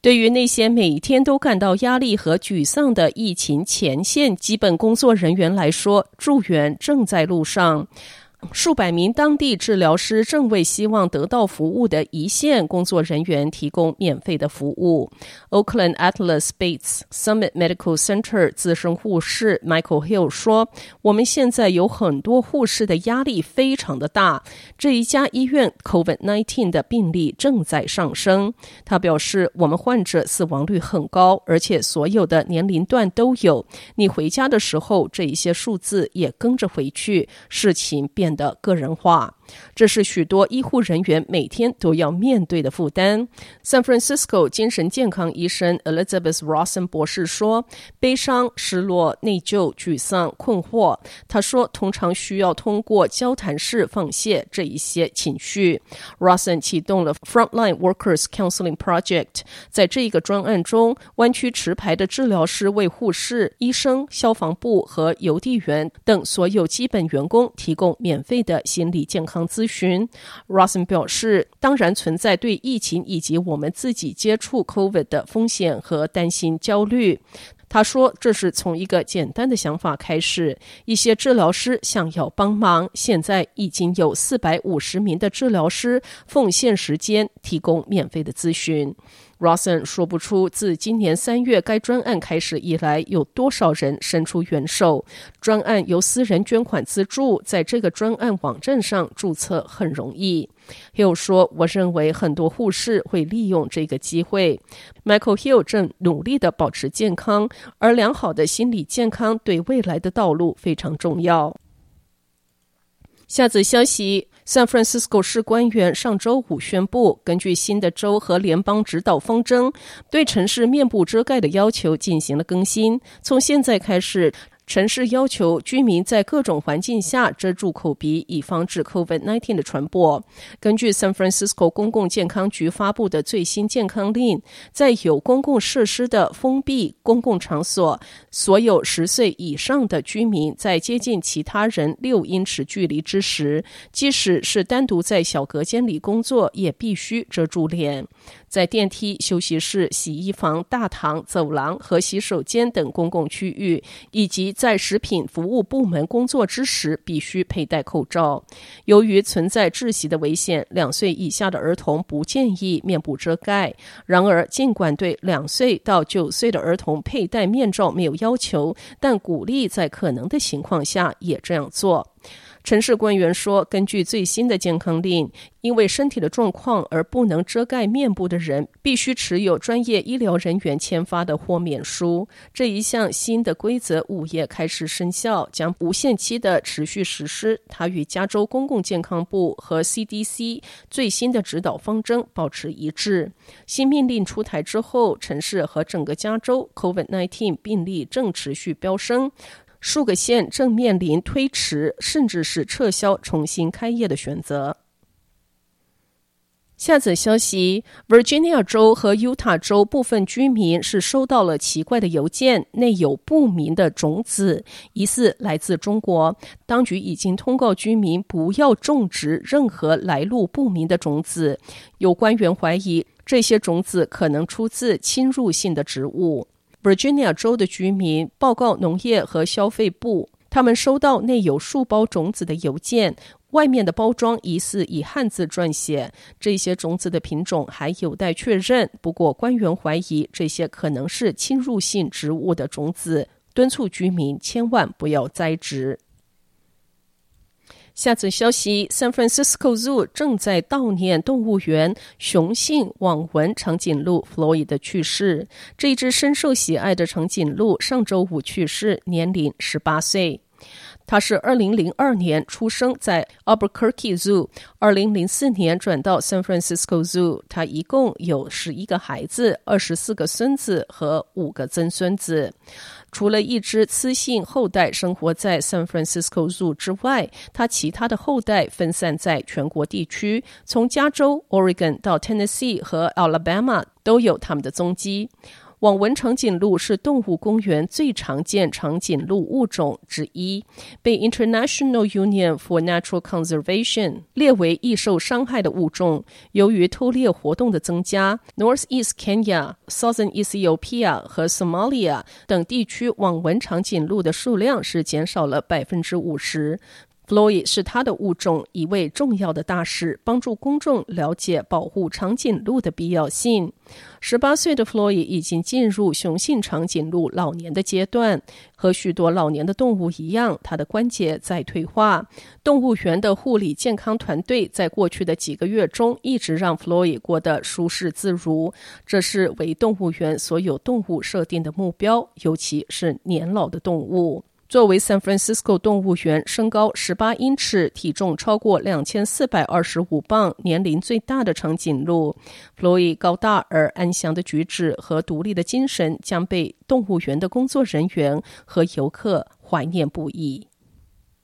对于那些每天都感到压力和沮丧的疫情前线基本工作人员来说，助援正在路上。数百名当地治疗师正为希望得到服务的一线工作人员提供免费的服务。Oakland Atlas Bates Summit Medical Center 资深护士 Michael Hill 说：“我们现在有很多护士的压力非常的大。这一家医院 COVID-19 的病例正在上升。”他表示：“我们患者死亡率很高，而且所有的年龄段都有。你回家的时候，这一些数字也跟着回去。事情变。”的个人化，这是许多医护人员每天都要面对的负担。San Francisco 精神健康医生 Elizabeth Rossen 博士说：“悲伤、失落、内疚、沮丧、困惑。”他说：“通常需要通过交谈式放泄这一些情绪。” Rossen 启动了 Frontline Workers Counseling Project，在这一个专案中，湾区持牌的治疗师为护士、医生、消防部和邮递员等所有基本员工提供免免费的心理健康咨询，Rosen 表示，当然存在对疫情以及我们自己接触 COVID 的风险和担心焦虑。他说，这是从一个简单的想法开始，一些治疗师想要帮忙，现在已经有四百五十名的治疗师奉献时间提供免费的咨询。Rosen 说不出自今年三月该专案开始以来有多少人伸出援手。专案由私人捐款资助，在这个专案网站上注册很容易。Hill 说：“我认为很多护士会利用这个机会。”Michael Hill 正努力地保持健康，而良好的心理健康对未来的道路非常重要。下则消息。San Francisco 市官员上周五宣布，根据新的州和联邦指导方针，对城市面部遮盖的要求进行了更新。从现在开始，城市要求居民在各种环境下遮住口鼻，以防止 COVID-19 的传播。根据 San Francisco 公共健康局发布的最新健康令，在有公共设施的封闭公共场所，所有十岁以上的居民在接近其他人六英尺距离之时，即使是单独在小隔间里工作，也必须遮住脸。在电梯、休息室、洗衣房、大堂、走廊和洗手间等公共区域，以及在食品服务部门工作之时，必须佩戴口罩。由于存在窒息的危险，两岁以下的儿童不建议面部遮盖。然而，尽管对两岁到九岁的儿童佩戴面罩没有要求，但鼓励在可能的情况下也这样做。城市官员说，根据最新的健康令，因为身体的状况而不能遮盖面部的人，必须持有专业医疗人员签发的豁免书。这一项新的规则午夜开始生效，将无限期的持续实施。它与加州公共健康部和 CDC 最新的指导方针保持一致。新命令出台之后，城市和整个加州 COVID-19 病例正持续飙升。数个县正面临推迟，甚至是撤销重新开业的选择。下则消息：Virginia 州和 Utah 州部分居民是收到了奇怪的邮件，内有不明的种子，疑似来自中国。当局已经通告居民不要种植任何来路不明的种子。有官员怀疑这些种子可能出自侵入性的植物。Virginia 州的居民报告农业和消费部，他们收到内有数包种子的邮件，外面的包装疑似以汉字撰写。这些种子的品种还有待确认，不过官员怀疑这些可能是侵入性植物的种子，敦促居民千万不要栽植。下则消息：San Francisco Zoo 正在悼念动物园雄性网纹长颈鹿 Floyd 的去世。这一只深受喜爱的长颈鹿上周五去世，年龄十八岁。它是二零零二年出生在 Albuquerque Zoo，二零零四年转到 San Francisco Zoo。它一共有十一个孩子，二十四个孙子和五个曾孙子。除了一只雌性后代生活在 San Francisco Zoo 之外，它其他的后代分散在全国地区，从加州、Oregon 到 Tennessee 和 Alabama 都有它们的踪迹。网纹长颈鹿是动物公园最常见长颈鹿物种之一，被 International Union for Natural Conservation 列为易受伤害的物种。由于偷猎活动的增加，Northeast Kenya、Southern Ethiopia 和 Somalia 等地区网纹长颈鹿的数量是减少了百分之五十。弗洛伊是他的物种一位重要的大使，帮助公众了解保护长颈鹿的必要性。十八岁的弗洛伊已经进入雄性长颈鹿老年的阶段，和许多老年的动物一样，他的关节在退化。动物园的护理健康团队在过去的几个月中一直让弗洛伊过得舒适自如，这是为动物园所有动物设定的目标，尤其是年老的动物。作为 San Francisco 动物园身高十八英尺、体重超过两千四百二十五磅、年龄最大的长颈鹿，弗洛伊高大而安详的举止和独立的精神将被动物园的工作人员和游客怀念不已。